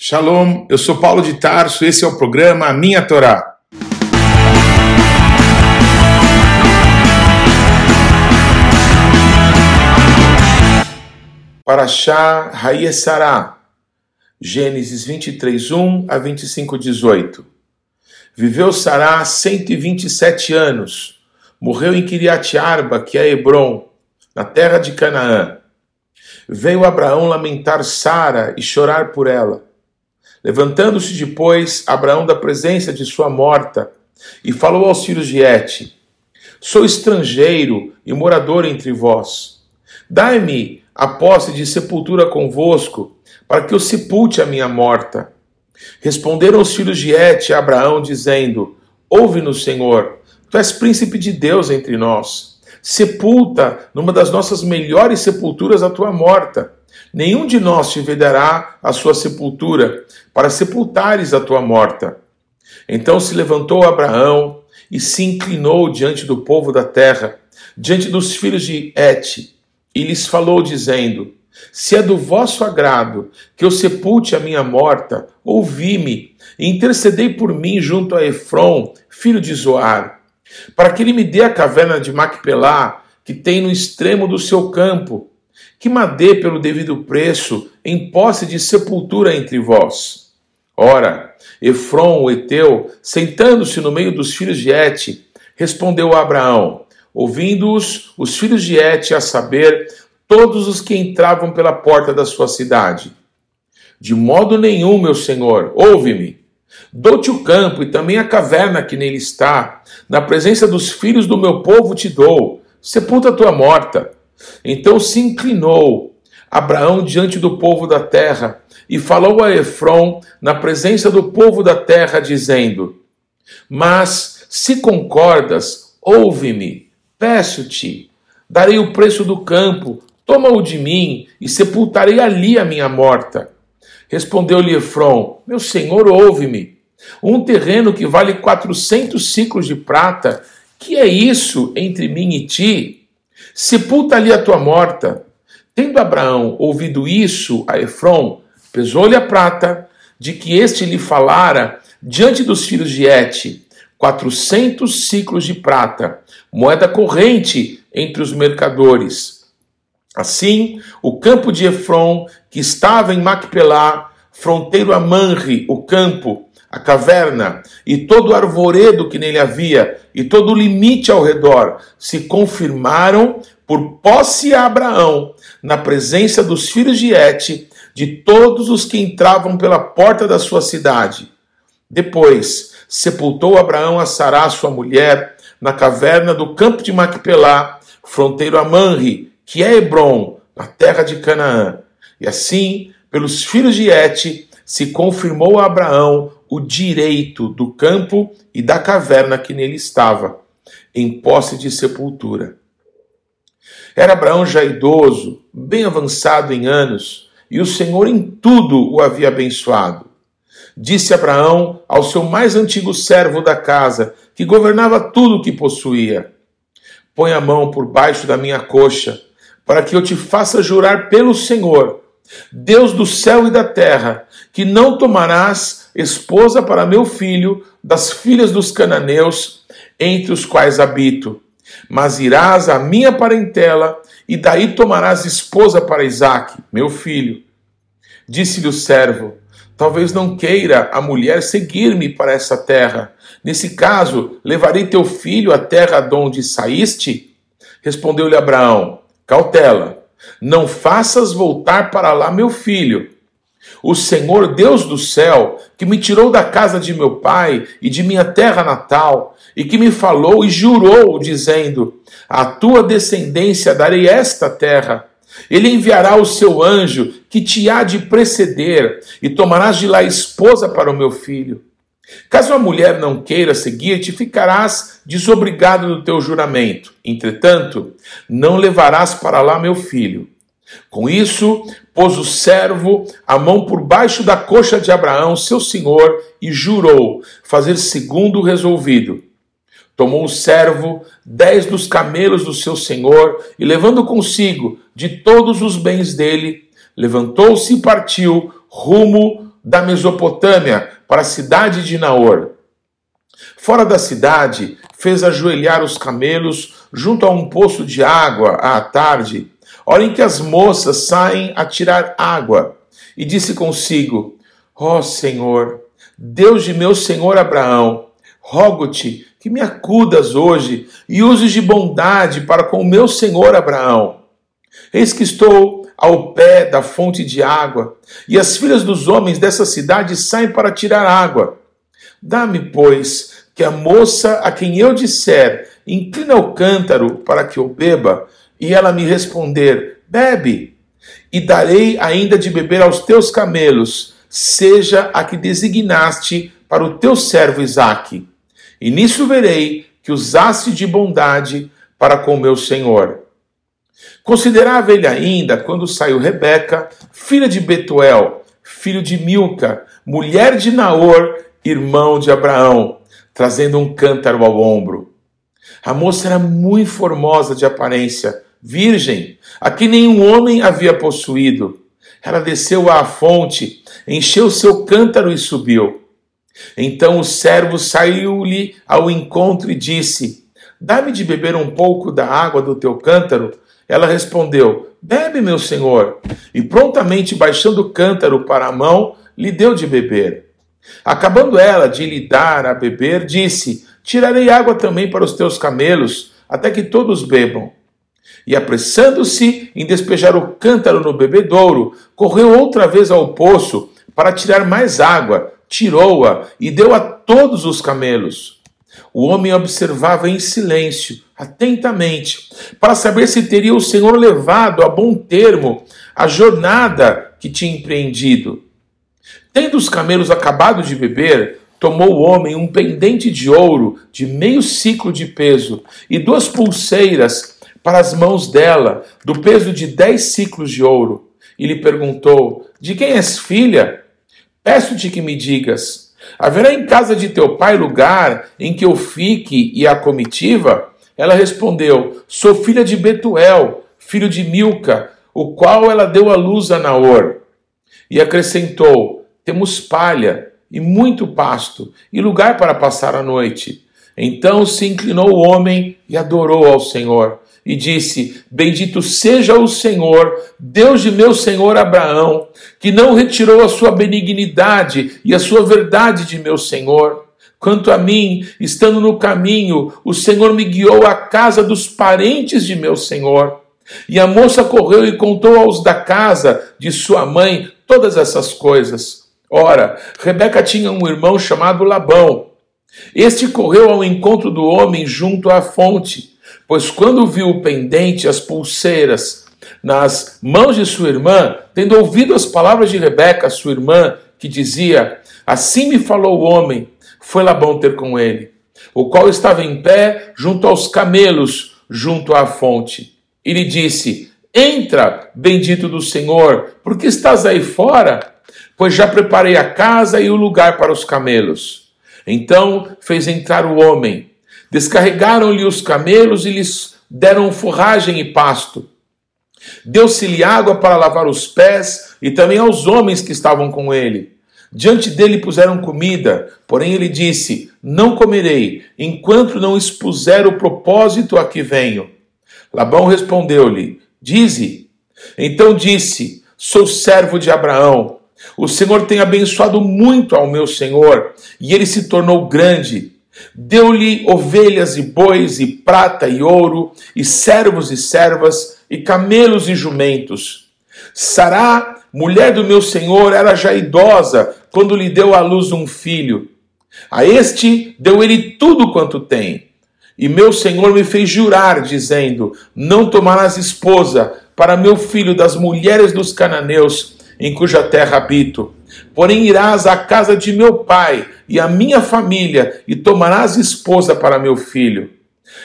Shalom, eu sou Paulo de Tarso, esse é o programa A Minha Torá. Parashá Hayesará, Gênesis 23, 1 a 25, 18. Viveu Sará 127 anos, morreu em Kiriat Arba, que é Hebron, na terra de Canaã. Veio Abraão lamentar Sara e chorar por ela. Levantando-se depois, Abraão da presença de sua morta, e falou aos filhos de Et: Sou estrangeiro e morador entre vós. Dai-me a posse de sepultura convosco, para que eu sepulte a minha morta. Responderam os filhos de Et a Abraão, dizendo: Ouve-nos, Senhor, tu és príncipe de Deus entre nós. Sepulta numa das nossas melhores sepulturas a tua morta Nenhum de nós te vedará a sua sepultura, para sepultares a tua morta. Então se levantou Abraão e se inclinou diante do povo da terra, diante dos filhos de Et, e lhes falou, dizendo: Se é do vosso agrado que eu sepulte a minha morta, ouvi-me e intercedei por mim junto a Efron, filho de Zoar, para que ele me dê a caverna de Macpelá, que tem no extremo do seu campo, que madê pelo devido preço em posse de sepultura entre vós. Ora, Efron, o Eteu, sentando-se no meio dos filhos de Et, respondeu a Abraão, ouvindo-os os filhos de Et, a saber, todos os que entravam pela porta da sua cidade. De modo nenhum, meu senhor, ouve-me. Dou-te o campo e também a caverna que nele está. Na presença dos filhos do meu povo te dou. Sepulta a tua morta. Então se inclinou Abraão diante do povo da terra e falou a Efron na presença do povo da terra, dizendo: Mas se concordas, ouve-me, peço-te, darei o preço do campo, toma-o de mim e sepultarei ali a minha morta. Respondeu-lhe Efron: Meu senhor, ouve-me. Um terreno que vale quatrocentos ciclos de prata, que é isso entre mim e ti? Sepulta ali a tua morta. Tendo Abraão ouvido isso a Efron, pesou-lhe a prata, de que este lhe falara diante dos filhos de Et, quatrocentos ciclos de prata, moeda corrente entre os mercadores. Assim, o campo de Efron, que estava em Macpelá, fronteiro a Manre, o campo, a caverna e todo o arvoredo que nele havia e todo o limite ao redor se confirmaram por posse a Abraão na presença dos filhos de Et, de todos os que entravam pela porta da sua cidade. Depois sepultou Abraão a Sará, sua mulher, na caverna do campo de Macpelá, fronteiro a Manre, que é Hebron, na terra de Canaã. E assim, pelos filhos de Et, se confirmou a Abraão o direito do campo e da caverna que nele estava, em posse de sepultura. Era Abraão já idoso, bem avançado em anos, e o Senhor em tudo o havia abençoado. Disse Abraão ao seu mais antigo servo da casa, que governava tudo o que possuía: Põe a mão por baixo da minha coxa, para que eu te faça jurar pelo Senhor, Deus do céu e da terra, que não tomarás esposa para meu filho das filhas dos cananeus, entre os quais habito. Mas irás à minha parentela, e daí tomarás esposa para Isaque, meu filho. Disse-lhe o servo: Talvez não queira a mulher seguir-me para essa terra. Nesse caso, levarei teu filho à terra de onde saíste? Respondeu-lhe Abraão: Cautela, não faças voltar para lá meu filho o Senhor Deus do céu, que me tirou da casa de meu pai e de minha terra natal, e que me falou e jurou, dizendo: A tua descendência darei esta terra. Ele enviará o seu anjo, que te há de preceder, e tomarás de lá esposa para o meu filho. Caso a mulher não queira seguir-te, ficarás desobrigado do teu juramento. Entretanto, não levarás para lá meu filho com isso, pôs o servo a mão por baixo da coxa de Abraão, seu senhor, e jurou fazer segundo o resolvido. Tomou o servo dez dos camelos do seu senhor e, levando consigo de todos os bens dele, levantou-se e partiu rumo da Mesopotâmia para a cidade de Naor. Fora da cidade, fez ajoelhar os camelos junto a um poço de água à tarde, hora em que as moças saem a tirar água, e disse consigo: Ó oh, Senhor, Deus de meu senhor Abraão, rogo-te que me acudas hoje e uses de bondade para com o meu senhor Abraão. Eis que estou ao pé da fonte de água, e as filhas dos homens dessa cidade saem para tirar água. Dá-me, pois, que a moça a quem eu disser, inclina o cântaro para que eu beba, e ela me responder, bebe, e darei ainda de beber aos teus camelos, seja a que designaste para o teu servo Isaque. E nisso verei que usaste de bondade para com meu senhor. Considerava ele ainda quando saiu Rebeca, filha de Betuel, filho de Milca, mulher de Naor, irmão de Abraão, trazendo um cântaro ao ombro. A moça era muito formosa de aparência, virgem, a que nenhum homem havia possuído. Ela desceu à fonte, encheu seu cântaro e subiu. Então o servo saiu-lhe ao encontro e disse: Dá-me de beber um pouco da água do teu cântaro. Ela respondeu: Bebe, meu senhor. E prontamente, baixando o cântaro para a mão, lhe deu de beber. Acabando ela de lhe dar a beber, disse: Tirarei água também para os teus camelos, até que todos bebam. E apressando-se em despejar o cântaro no bebedouro, correu outra vez ao poço para tirar mais água, tirou-a e deu a todos os camelos. O homem observava em silêncio, atentamente, para saber se teria o Senhor levado a bom termo a jornada que tinha empreendido. Tendo os camelos acabado de beber, tomou o homem um pendente de ouro de meio ciclo de peso e duas pulseiras para as mãos dela, do peso de dez ciclos de ouro, e lhe perguntou: De quem és filha? Peço-te que me digas: haverá em casa de teu pai lugar em que eu fique e a comitiva? Ela respondeu: Sou filha de Betuel, filho de Milca, o qual ela deu à luz a Naor. E acrescentou: Temos palha e muito pasto e lugar para passar a noite. Então se inclinou o homem e adorou ao Senhor e disse: Bendito seja o Senhor, Deus de meu senhor Abraão, que não retirou a sua benignidade e a sua verdade de meu senhor. Quanto a mim, estando no caminho, o Senhor me guiou à casa dos parentes de meu senhor. E a moça correu e contou aos da casa de sua mãe todas essas coisas. Ora, Rebeca tinha um irmão chamado Labão. Este correu ao encontro do homem junto à fonte Pois quando viu o pendente, as pulseiras, nas mãos de sua irmã, tendo ouvido as palavras de Rebeca, sua irmã, que dizia: Assim me falou o homem, foi Labão ter com ele, o qual estava em pé junto aos camelos, junto à fonte. E lhe disse: Entra, bendito do Senhor, porque estás aí fora? Pois já preparei a casa e o lugar para os camelos. Então fez entrar o homem Descarregaram-lhe os camelos e lhes deram forragem e pasto. Deu-se-lhe água para lavar os pés e também aos homens que estavam com ele. Diante dele puseram comida, porém ele disse: Não comerei, enquanto não expuser o propósito a que venho. Labão respondeu-lhe: Dize. Então disse: Sou servo de Abraão. O Senhor tem abençoado muito ao meu senhor, e ele se tornou grande. Deu-lhe ovelhas e bois, e prata e ouro, e servos e servas, e camelos e jumentos. Sará, mulher do meu senhor, era já idosa quando lhe deu à luz um filho. A este deu ele tudo quanto tem. E meu senhor me fez jurar, dizendo: Não tomarás esposa para meu filho das mulheres dos cananeus, em cuja terra habito. Porém irás à casa de meu pai e à minha família, e tomarás esposa para meu filho.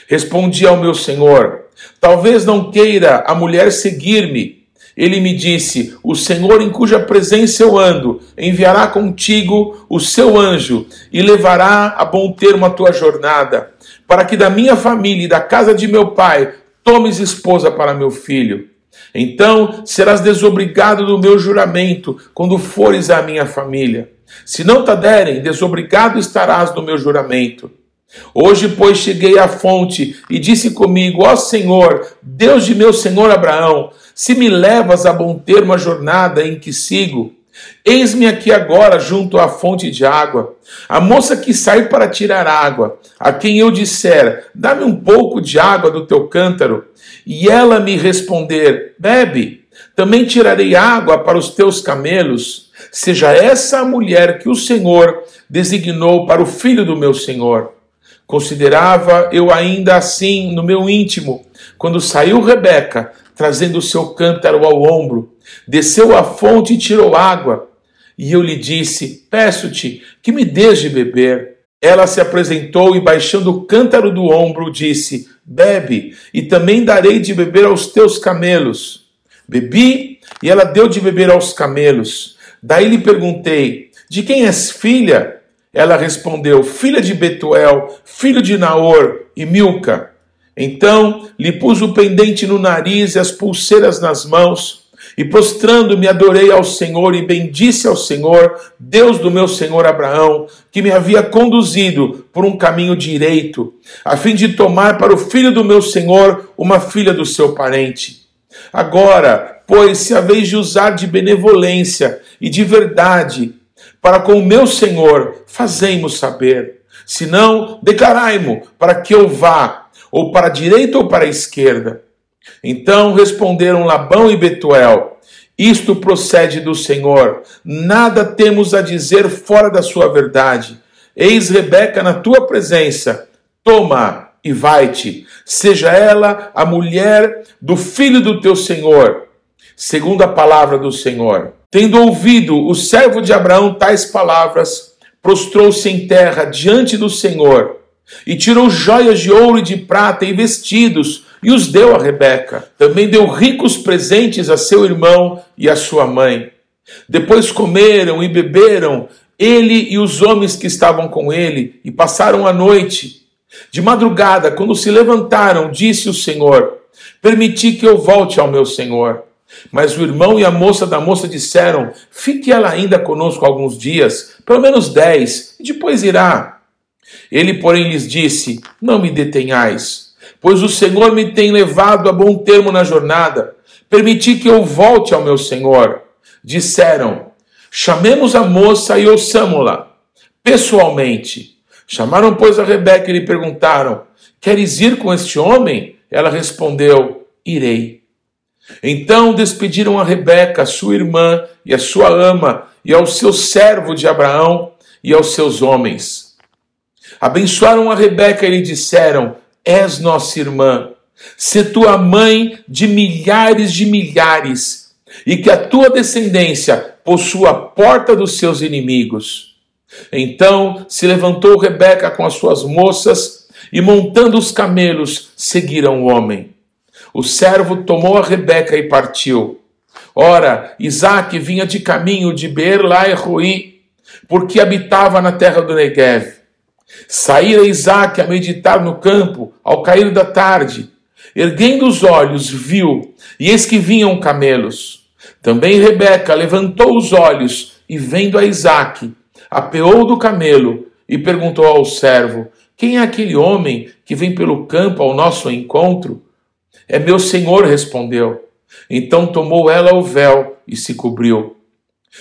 Respondi ao meu senhor: Talvez não queira a mulher seguir-me. Ele me disse: O Senhor em cuja presença eu ando, enviará contigo o seu anjo e levará a bom termo a tua jornada, para que da minha família e da casa de meu pai tomes esposa para meu filho. Então serás desobrigado do meu juramento quando fores à minha família. Se não te derem, desobrigado estarás do meu juramento. Hoje, pois, cheguei à fonte e disse comigo: Ó Senhor, Deus de meu senhor Abraão, se me levas a bom termo a jornada em que sigo, eis-me aqui agora junto à fonte de água. A moça que sai para tirar água, a quem eu disser: Dá-me um pouco de água do teu cântaro, e ela me responder: Bebe. Também tirarei água para os teus camelos. Seja essa a mulher que o Senhor designou para o filho do meu senhor. Considerava eu ainda assim no meu íntimo, quando saiu Rebeca, trazendo o seu cântaro ao ombro, desceu à fonte e tirou água. E eu lhe disse: Peço-te que me dês de beber. Ela se apresentou e, baixando o cântaro do ombro, disse: Bebe, e também darei de beber aos teus camelos. Bebi, e ela deu de beber aos camelos. Daí lhe perguntei: De quem és filha? Ela respondeu: Filha de Betuel, filho de Naor e Milca. Então lhe pus o pendente no nariz e as pulseiras nas mãos, e prostrando-me adorei ao Senhor e bendisse ao Senhor, Deus do meu senhor Abraão, que me havia conduzido por um caminho direito, a fim de tomar para o filho do meu senhor uma filha do seu parente. Agora, pois, se a vez de usar de benevolência e de verdade, para com o meu Senhor, fazei-mo saber. Se não, declarai-mo para que eu vá, ou para a direita ou para a esquerda. Então responderam Labão e Betuel: Isto procede do Senhor, nada temos a dizer fora da sua verdade. Eis Rebeca na tua presença, toma e vai-te, seja ela a mulher do filho do teu Senhor, segundo a palavra do Senhor. Tendo ouvido o servo de Abraão tais palavras, prostrou-se em terra diante do Senhor e tirou joias de ouro e de prata e vestidos e os deu a Rebeca. Também deu ricos presentes a seu irmão e a sua mãe. Depois comeram e beberam, ele e os homens que estavam com ele, e passaram a noite. De madrugada, quando se levantaram, disse o Senhor: Permiti que eu volte ao meu senhor. Mas o irmão e a moça da moça disseram: Fique ela ainda conosco alguns dias, pelo menos dez, e depois irá. Ele, porém, lhes disse: Não me detenhais, pois o Senhor me tem levado a bom termo na jornada. Permiti que eu volte ao meu senhor. Disseram: Chamemos a moça e ouçamo-la pessoalmente. Chamaram, pois, a Rebeca e lhe perguntaram: Queres ir com este homem? Ela respondeu: Irei. Então despediram a Rebeca, sua irmã, e a sua ama, e ao seu servo de Abraão, e aos seus homens. Abençoaram a Rebeca e lhe disseram: És nossa irmã, se tua mãe de milhares de milhares, e que a tua descendência possua a porta dos seus inimigos. Então se levantou Rebeca com as suas moças, e montando os camelos, seguiram o homem. O servo tomou a Rebeca e partiu. Ora, Isaac vinha de caminho de Beer-Lai-Roi, porque habitava na terra do Negev. Saíra Isaac a meditar no campo ao cair da tarde. Erguendo os olhos, viu, e eis que vinham camelos. Também Rebeca levantou os olhos e, vendo a Isaac, apeou do camelo e perguntou ao servo: Quem é aquele homem que vem pelo campo ao nosso encontro? É meu senhor, respondeu. Então tomou ela o véu e se cobriu.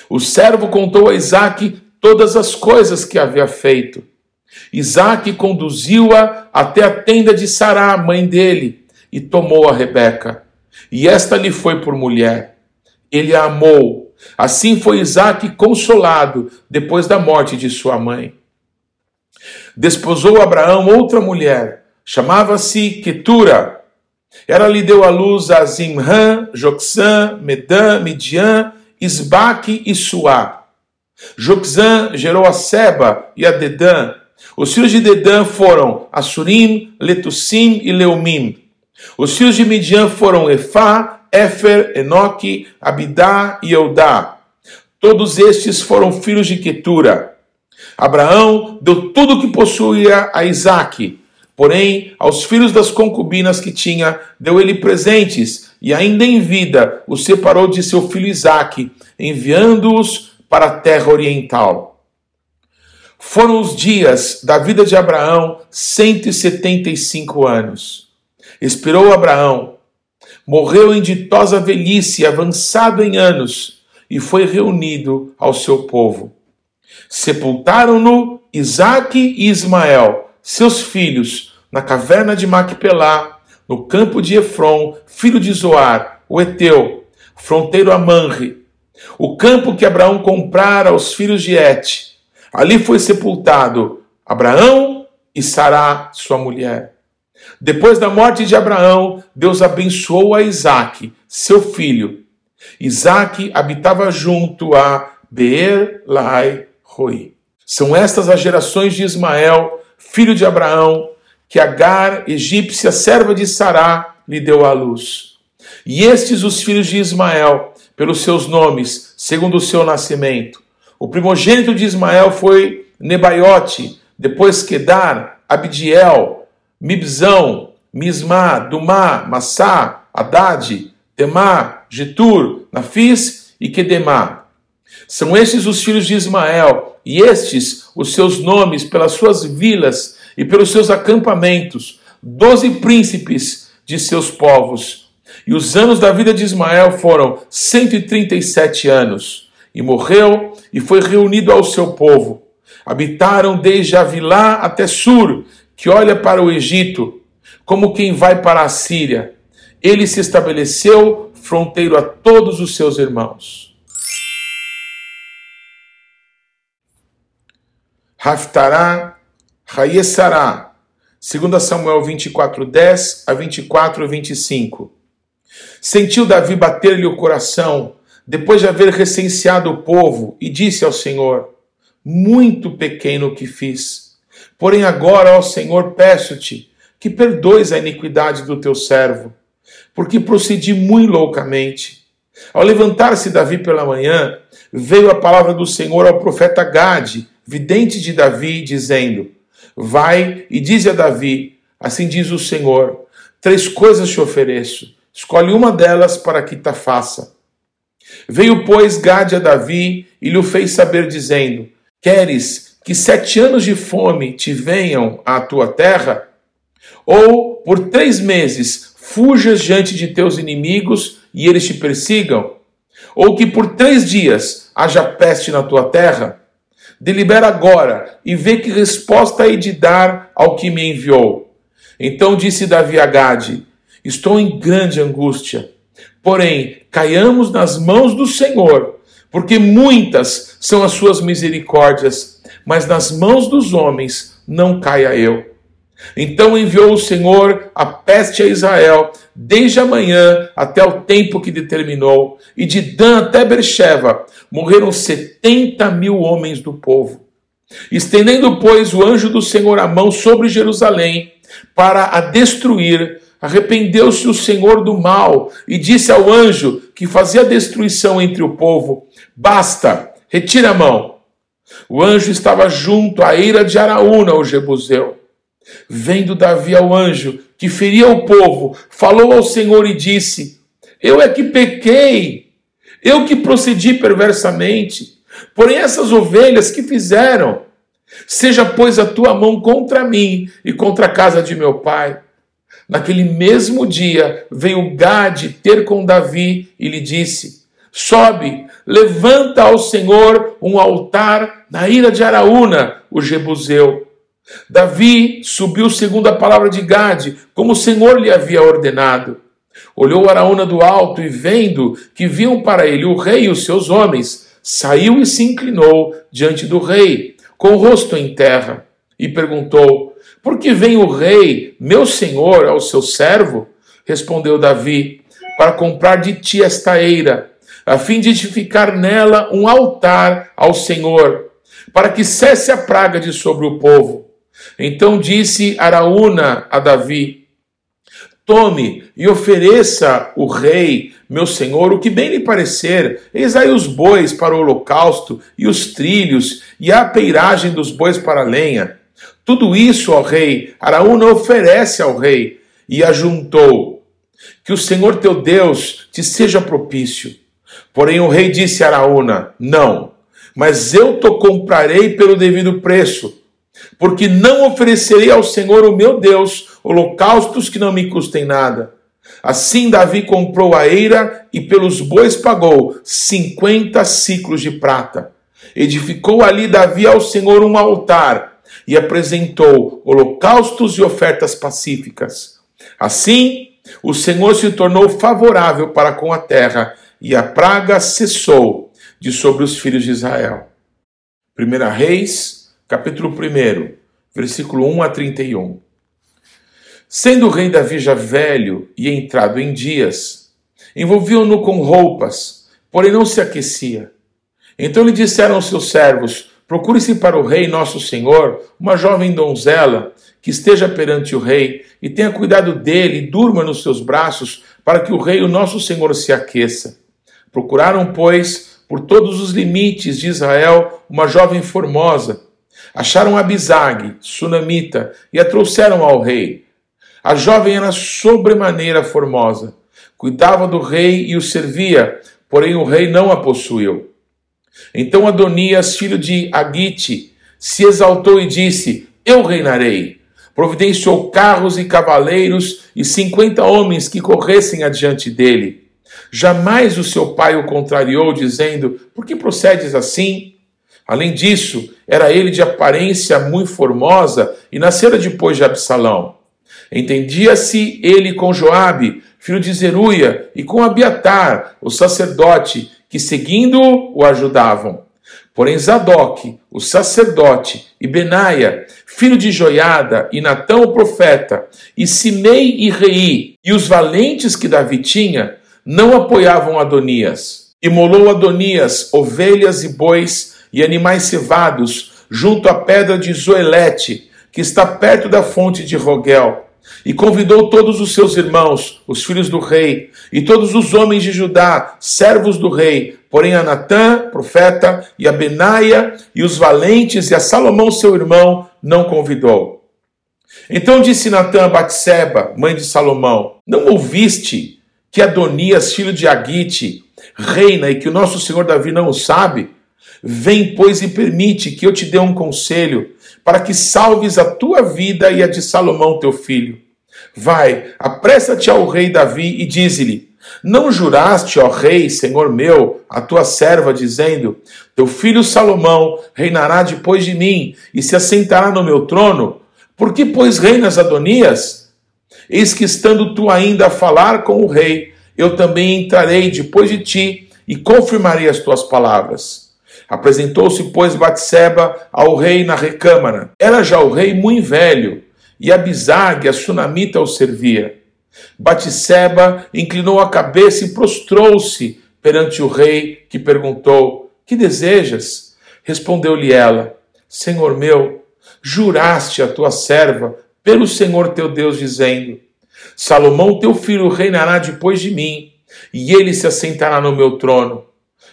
O servo contou a Isaac todas as coisas que havia feito. Isaac conduziu-a até a tenda de Sará, mãe dele, e tomou a Rebeca. E esta lhe foi por mulher. Ele a amou. Assim foi Isaac consolado depois da morte de sua mãe. Desposou Abraão outra mulher, chamava-se Ketura ela lhe deu à luz a Zimran, Joxã, Medan, Midian, Isbaque e Suá. Joxã gerou a Seba e a Dedã. Os filhos de Dedã foram Assurim, Letussim e Leumim. Os filhos de Midian foram Efá, Éfer, Enoque, Abidá e Eudá. Todos estes foram filhos de Quetura. Abraão deu tudo o que possuía a Isaque Porém, aos filhos das concubinas que tinha, deu ele presentes, e ainda em vida o separou de seu filho Isaque, enviando-os para a terra oriental. Foram os dias da vida de Abraão 175 anos. Esperou Abraão, morreu em ditosa velhice, avançado em anos, e foi reunido ao seu povo. Sepultaram-no Isaque e Ismael, seus filhos, na caverna de Macpelá, no campo de Efron, filho de Zoar, o Eteu, fronteiro a Manre, o campo que Abraão comprara aos filhos de Et. Ali foi sepultado Abraão e Sará, sua mulher. Depois da morte de Abraão, Deus abençoou a Isaque, seu filho. Isaque habitava junto a Beer Lai Roi. São estas as gerações de Ismael, filho de Abraão, que Agar, egípcia, serva de Sará, lhe deu à luz. E estes os filhos de Ismael, pelos seus nomes, segundo o seu nascimento. O primogênito de Ismael foi Nebaiote, depois Quedar, Abidiel, Mibzão, Misma, Dumá, Massá, Haddad, Temá, Getur, Nafis e Quedemá. São estes os filhos de Ismael, e estes os seus nomes pelas suas vilas e pelos seus acampamentos, doze príncipes de seus povos. E os anos da vida de Ismael foram 137 anos. E morreu e foi reunido ao seu povo. Habitaram desde Avilá até Sur, que olha para o Egito, como quem vai para a Síria. Ele se estabeleceu fronteiro a todos os seus irmãos. Haftará, Raiesará, 2 Samuel 24, 10 a 24 a 25. Sentiu Davi bater-lhe o coração, depois de haver recenseado o povo, e disse ao Senhor: Muito pequeno que fiz. Porém, agora, ó Senhor, peço-te que perdoes a iniquidade do teu servo, porque procedi muito loucamente. Ao levantar-se Davi pela manhã, veio a palavra do Senhor ao profeta Gade, vidente de Davi, dizendo: Vai e dize a Davi: Assim diz o Senhor: Três coisas te ofereço, escolhe uma delas para que ta faça. Veio, pois, Gade a Davi e lhe fez saber, dizendo: Queres que sete anos de fome te venham à tua terra? Ou por três meses fujas diante de teus inimigos e eles te persigam? Ou que por três dias haja peste na tua terra? Delibera agora e vê que resposta hei de dar ao que me enviou. Então disse Davi a Gade: Estou em grande angústia. Porém, caiamos nas mãos do Senhor, porque muitas são as suas misericórdias, mas nas mãos dos homens não caia eu. Então enviou o Senhor a peste a Israel, desde a manhã até o tempo que determinou, e de Dan até Bercheva morreram setenta mil homens do povo. Estendendo, pois, o anjo do Senhor a mão sobre Jerusalém para a destruir, arrependeu-se o Senhor do mal e disse ao anjo que fazia destruição entre o povo: Basta, retira a mão. O anjo estava junto à eira de Araúna, o Jebuseu. Vendo Davi ao anjo que feria o povo, falou ao Senhor e disse: Eu é que pequei, eu que procedi perversamente. Porém, essas ovelhas que fizeram, seja, pois, a tua mão contra mim e contra a casa de meu pai. Naquele mesmo dia veio Gade ter com Davi e lhe disse: Sobe, levanta ao Senhor um altar na ilha de Araúna, o Jebuseu Davi subiu segundo a palavra de Gade, como o Senhor lhe havia ordenado. Olhou Araúna do alto e, vendo que vinham para ele o rei e os seus homens, saiu e se inclinou diante do rei, com o rosto em terra, e perguntou: Por que vem o rei, meu senhor, ao seu servo? Respondeu Davi: Para comprar de ti esta eira, a fim de edificar nela um altar ao Senhor, para que cesse a praga de sobre o povo. Então disse Araúna a Davi: Tome e ofereça o rei, meu senhor, o que bem lhe parecer. Eis aí os bois para o holocausto, e os trilhos, e a peiragem dos bois para a lenha. Tudo isso, ó rei, Araúna oferece ao rei. E ajuntou: Que o Senhor teu Deus te seja propício. Porém o rei disse a Araúna: Não, mas eu te comprarei pelo devido preço, porque não oferecerei ao Senhor o meu Deus holocaustos que não me custem nada. Assim Davi comprou a eira e pelos bois pagou cinquenta ciclos de prata. Edificou ali Davi ao Senhor um altar e apresentou holocaustos e ofertas pacíficas. Assim, o Senhor se tornou favorável para com a terra e a praga cessou de sobre os filhos de Israel. 1 Reis, capítulo 1, versículo 1 a 31. Sendo o rei Davi já velho e entrado em dias, envolviam-no com roupas, porém não se aquecia. Então lhe disseram seus servos: Procure-se para o rei nosso senhor uma jovem donzela que esteja perante o rei e tenha cuidado dele e durma nos seus braços, para que o rei, o nosso senhor, se aqueça. Procuraram, pois, por todos os limites de Israel uma jovem formosa. Acharam Abisag, sunamita, e a trouxeram ao rei. A jovem era sobremaneira formosa. Cuidava do rei e o servia, porém o rei não a possuiu. Então Adonias, filho de Agite, se exaltou e disse: Eu reinarei. Providenciou carros e cavaleiros e cinquenta homens que corressem adiante dele. Jamais o seu pai o contrariou, dizendo: Por que procedes assim? Além disso, era ele de aparência muito formosa e nascera depois de Absalão. Entendia-se ele com Joabe, filho de Zeruia, e com Abiatar, o sacerdote, que seguindo-o o ajudavam. Porém Zadok, o sacerdote, e Benaia, filho de Joiada, e Natão o profeta, e Simei e Rei, e os valentes que Davi tinha, não apoiavam Adonias. Imolou Adonias ovelhas e bois e animais cevados junto à pedra de Zoelete, que está perto da fonte de Rogel. E convidou todos os seus irmãos, os filhos do rei, e todos os homens de Judá, servos do rei, porém a Natã, profeta, e a Benaia, e os valentes, e a Salomão, seu irmão, não convidou. Então disse Natã a Batseba, mãe de Salomão: Não ouviste que Adonias, filho de Agite, reina e que o nosso senhor Davi não o sabe? Vem, pois, e permite que eu te dê um conselho, para que salves a tua vida e a de Salomão, teu filho. Vai, apressa-te ao rei Davi e dize-lhe: Não juraste, ó rei, senhor meu, a tua serva, dizendo: Teu filho Salomão reinará depois de mim e se assentará no meu trono? Por que, pois, reinas Adonias? Eis que estando tu ainda a falar com o rei, eu também entrarei depois de ti e confirmarei as tuas palavras. Apresentou-se, pois, Batseba ao rei na recâmara. Era já o rei muito velho, e Abisag, a sunamita, o servia. Batseba inclinou a cabeça e prostrou-se perante o rei, que perguntou: Que desejas? Respondeu-lhe ela: Senhor meu, juraste a tua serva pelo Senhor teu Deus, dizendo: Salomão teu filho reinará depois de mim, e ele se assentará no meu trono.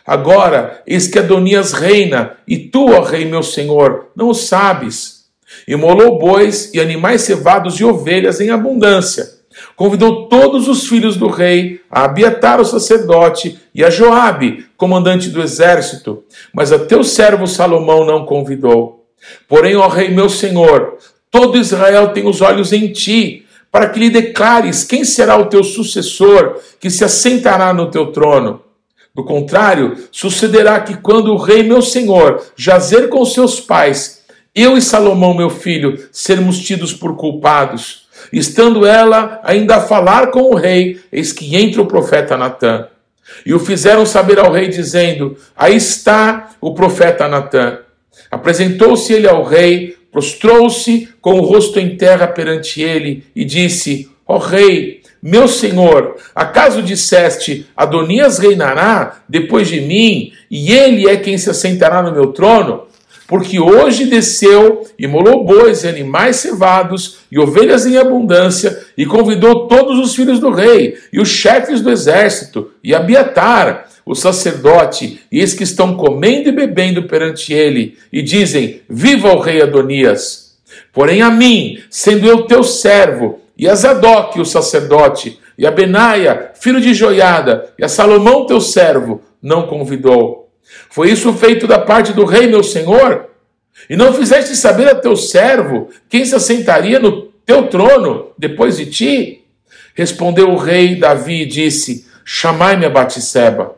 Agora, eis que Adonias reina, e tu, ó rei meu senhor, não o sabes. Imolou bois e animais cevados e ovelhas em abundância. Convidou todos os filhos do rei, a Abiatar o sacerdote e a Joabe, comandante do exército, mas a teu servo Salomão não convidou. Porém, ó rei meu senhor, Todo Israel tem os olhos em ti, para que lhe declares quem será o teu sucessor, que se assentará no teu trono. Do contrário, sucederá que quando o rei meu senhor jazer com seus pais, eu e Salomão meu filho sermos tidos por culpados. Estando ela ainda a falar com o rei, eis que entra o profeta Natã. E o fizeram saber ao rei, dizendo: Aí está o profeta Natã. Apresentou-se ele ao rei, prostrou-se com o rosto em terra perante ele e disse: Ó oh, rei, meu senhor, acaso disseste: Adonias reinará depois de mim, e ele é quem se assentará no meu trono? Porque hoje desceu e molou bois e animais cevados e ovelhas em abundância, e convidou todos os filhos do rei, e os chefes do exército, e Abiatar, o sacerdote, e eis que estão comendo e bebendo perante ele, e dizem: Viva o rei Adonias! Porém, a mim, sendo eu teu servo, e a Zadok, o sacerdote, e a Benaia, filho de Joiada, e a Salomão teu servo, não convidou. Foi isso feito da parte do rei, meu senhor? E não fizeste saber a teu servo quem se assentaria no teu trono depois de ti? Respondeu o rei Davi e disse: Chamai-me a Batisseba.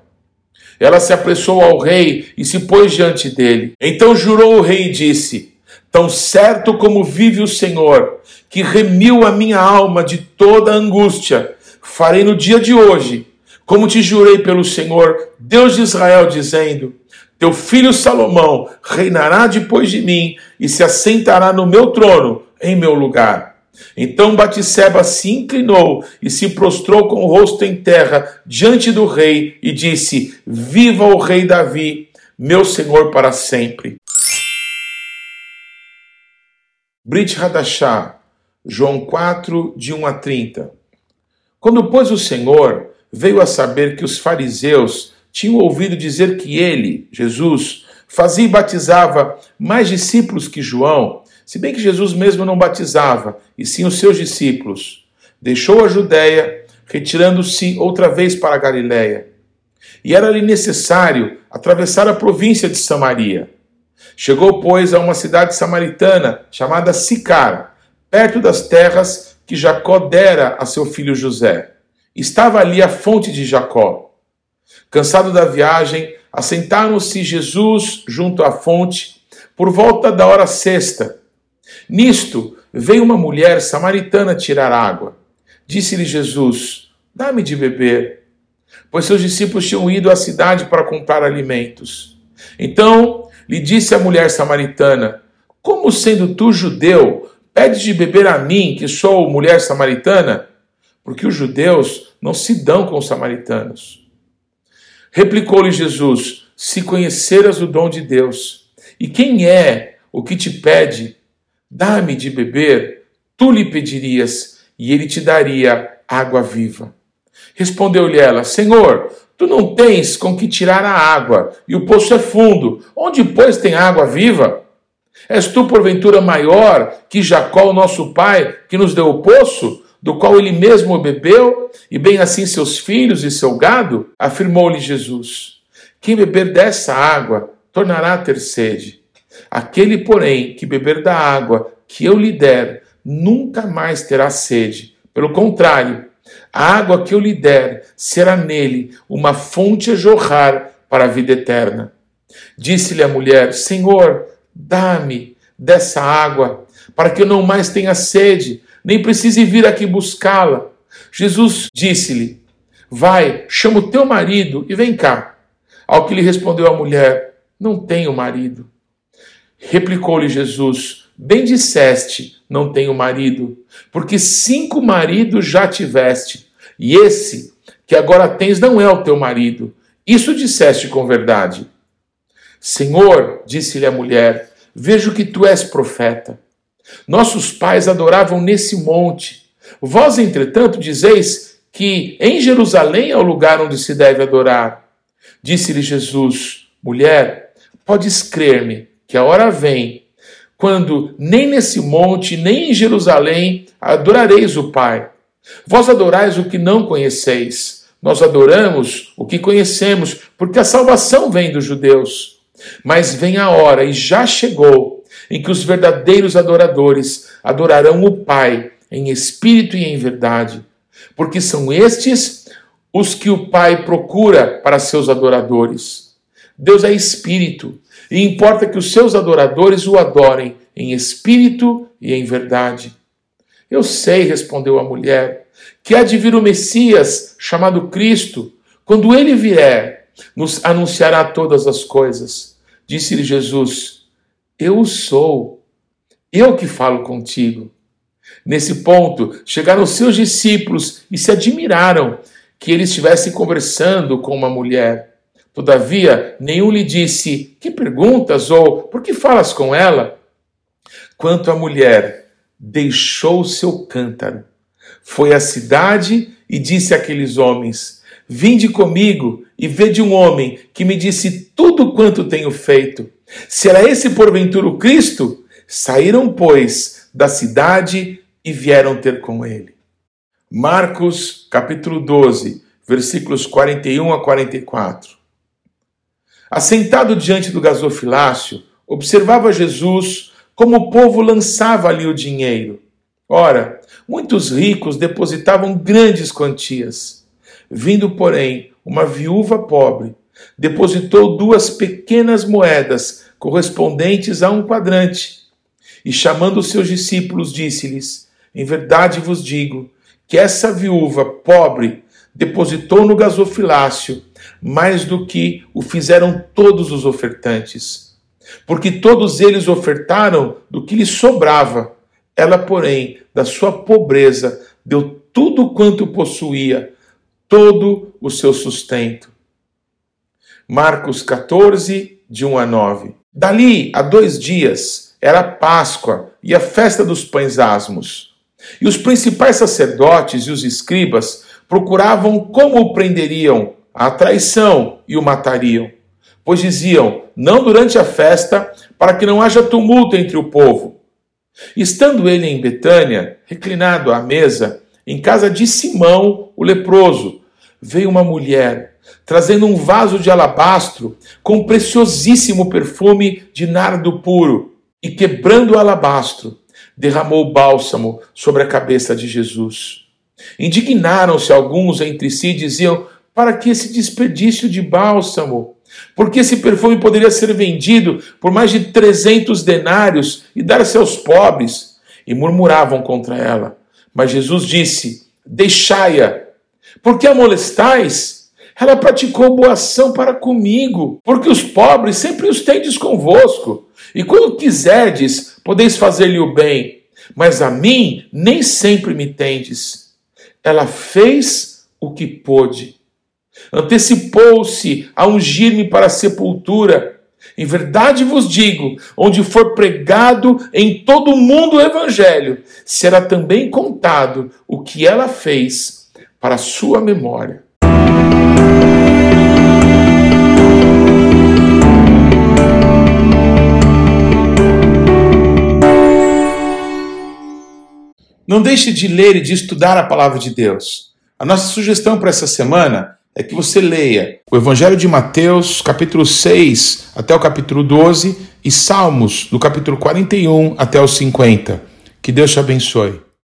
Ela se apressou ao rei e se pôs diante dele. Então jurou o rei e disse: Tão certo como vive o Senhor, que remiu a minha alma de toda angústia, farei no dia de hoje, como te jurei pelo Senhor, Deus de Israel, dizendo: Teu filho Salomão reinará depois de mim e se assentará no meu trono, em meu lugar. Então Batisseba se inclinou e se prostrou com o rosto em terra diante do rei e disse: Viva o rei Davi, meu senhor para sempre. Brit Hadashah, João 4, de 1 a 30. Quando, pois, o Senhor veio a saber que os fariseus tinham ouvido dizer que ele, Jesus, fazia e batizava mais discípulos que João, se bem que Jesus mesmo não batizava, e sim os seus discípulos, deixou a Judéia, retirando-se outra vez para a Galiléia. E era-lhe necessário atravessar a província de Samaria. Chegou, pois, a uma cidade samaritana chamada Sicar, perto das terras que Jacó dera a seu filho José. Estava ali a fonte de Jacó. Cansado da viagem, assentaram-se Jesus junto à fonte por volta da hora sexta Nisto veio uma mulher samaritana tirar água. Disse-lhe Jesus: Dá-me de beber. Pois seus discípulos tinham ido à cidade para comprar alimentos. Então lhe disse a mulher samaritana: Como sendo tu judeu, pedes de beber a mim, que sou mulher samaritana? Porque os judeus não se dão com os samaritanos. Replicou-lhe Jesus: Se conheceras o dom de Deus, e quem é o que te pede Dá-me de beber, tu lhe pedirias, e ele te daria água viva. Respondeu-lhe ela: Senhor, tu não tens com que tirar a água, e o poço é fundo. Onde, pois, tem água viva? És tu, porventura, maior que Jacó, nosso pai, que nos deu o poço, do qual ele mesmo bebeu, e bem assim seus filhos e seu gado? Afirmou-lhe Jesus: Quem beber dessa água tornará a ter sede. Aquele, porém, que beber da água que eu lhe der, nunca mais terá sede. Pelo contrário, a água que eu lhe der será nele uma fonte a jorrar para a vida eterna. Disse-lhe a mulher: Senhor, dá-me dessa água, para que eu não mais tenha sede, nem precise vir aqui buscá-la. Jesus disse-lhe: Vai, chama o teu marido e vem cá. Ao que lhe respondeu a mulher: Não tenho marido. Replicou-lhe Jesus: Bem disseste, não tenho marido, porque cinco maridos já tiveste, e esse que agora tens não é o teu marido. Isso disseste com verdade. Senhor, disse-lhe a mulher, vejo que tu és profeta. Nossos pais adoravam nesse monte. Vós, entretanto, dizeis que em Jerusalém é o lugar onde se deve adorar. Disse-lhe Jesus: Mulher, podes crer-me que a hora vem quando nem nesse monte, nem em Jerusalém adorareis o Pai. Vós adorais o que não conheceis. Nós adoramos o que conhecemos, porque a salvação vem dos judeus. Mas vem a hora, e já chegou, em que os verdadeiros adoradores adorarão o Pai em espírito e em verdade, porque são estes os que o Pai procura para seus adoradores. Deus é espírito, e importa que os seus adoradores o adorem em espírito e em verdade. Eu sei, respondeu a mulher, que há de vir o Messias, chamado Cristo. Quando ele vier, nos anunciará todas as coisas. Disse-lhe Jesus: Eu sou, eu que falo contigo. Nesse ponto, chegaram os seus discípulos e se admiraram que ele estivesse conversando com uma mulher. Todavia, nenhum lhe disse: Que perguntas? ou Por que falas com ela? Quanto à mulher, deixou seu cântaro, foi à cidade e disse àqueles homens: Vinde comigo e vede um homem que me disse tudo quanto tenho feito. Será esse porventura o Cristo? Saíram, pois, da cidade e vieram ter com ele. Marcos, capítulo 12, versículos 41 a 44. Assentado diante do gasofilácio, observava Jesus como o povo lançava ali o dinheiro. Ora, muitos ricos depositavam grandes quantias. Vindo, porém, uma viúva pobre, depositou duas pequenas moedas correspondentes a um quadrante. E chamando seus discípulos, disse-lhes: Em verdade vos digo que essa viúva pobre depositou no gasofilácio mais do que o fizeram todos os ofertantes. Porque todos eles ofertaram do que lhes sobrava. Ela, porém, da sua pobreza, deu tudo quanto possuía, todo o seu sustento. Marcos 14, de 1 a 9. Dali a dois dias era Páscoa e a festa dos pães asmos. E os principais sacerdotes e os escribas procuravam como o prenderiam à traição e o matariam. Pois diziam: não durante a festa, para que não haja tumulto entre o povo. Estando ele em Betânia, reclinado à mesa, em casa de Simão, o leproso, veio uma mulher, trazendo um vaso de alabastro com preciosíssimo perfume de nardo puro, e quebrando o alabastro, derramou bálsamo sobre a cabeça de Jesus. Indignaram-se alguns entre si e diziam: Para que esse desperdício de bálsamo? Porque esse perfume poderia ser vendido por mais de trezentos denários e dar-se aos pobres. E murmuravam contra ela. Mas Jesus disse: Deixai-a, porque a molestais? Ela praticou boa ação para comigo, porque os pobres sempre os tendes convosco, e quando quiserdes, podeis fazer-lhe o bem, mas a mim nem sempre me tendes. Ela fez o que pôde antecipou-se a ungir-me para a sepultura. Em verdade vos digo: onde for pregado em todo o mundo o Evangelho, será também contado o que ela fez para a sua memória. Não deixe de ler e de estudar a palavra de Deus. A nossa sugestão para essa semana é que você leia o Evangelho de Mateus, capítulo 6 até o capítulo 12 e Salmos, do capítulo 41 até o 50. Que Deus te abençoe.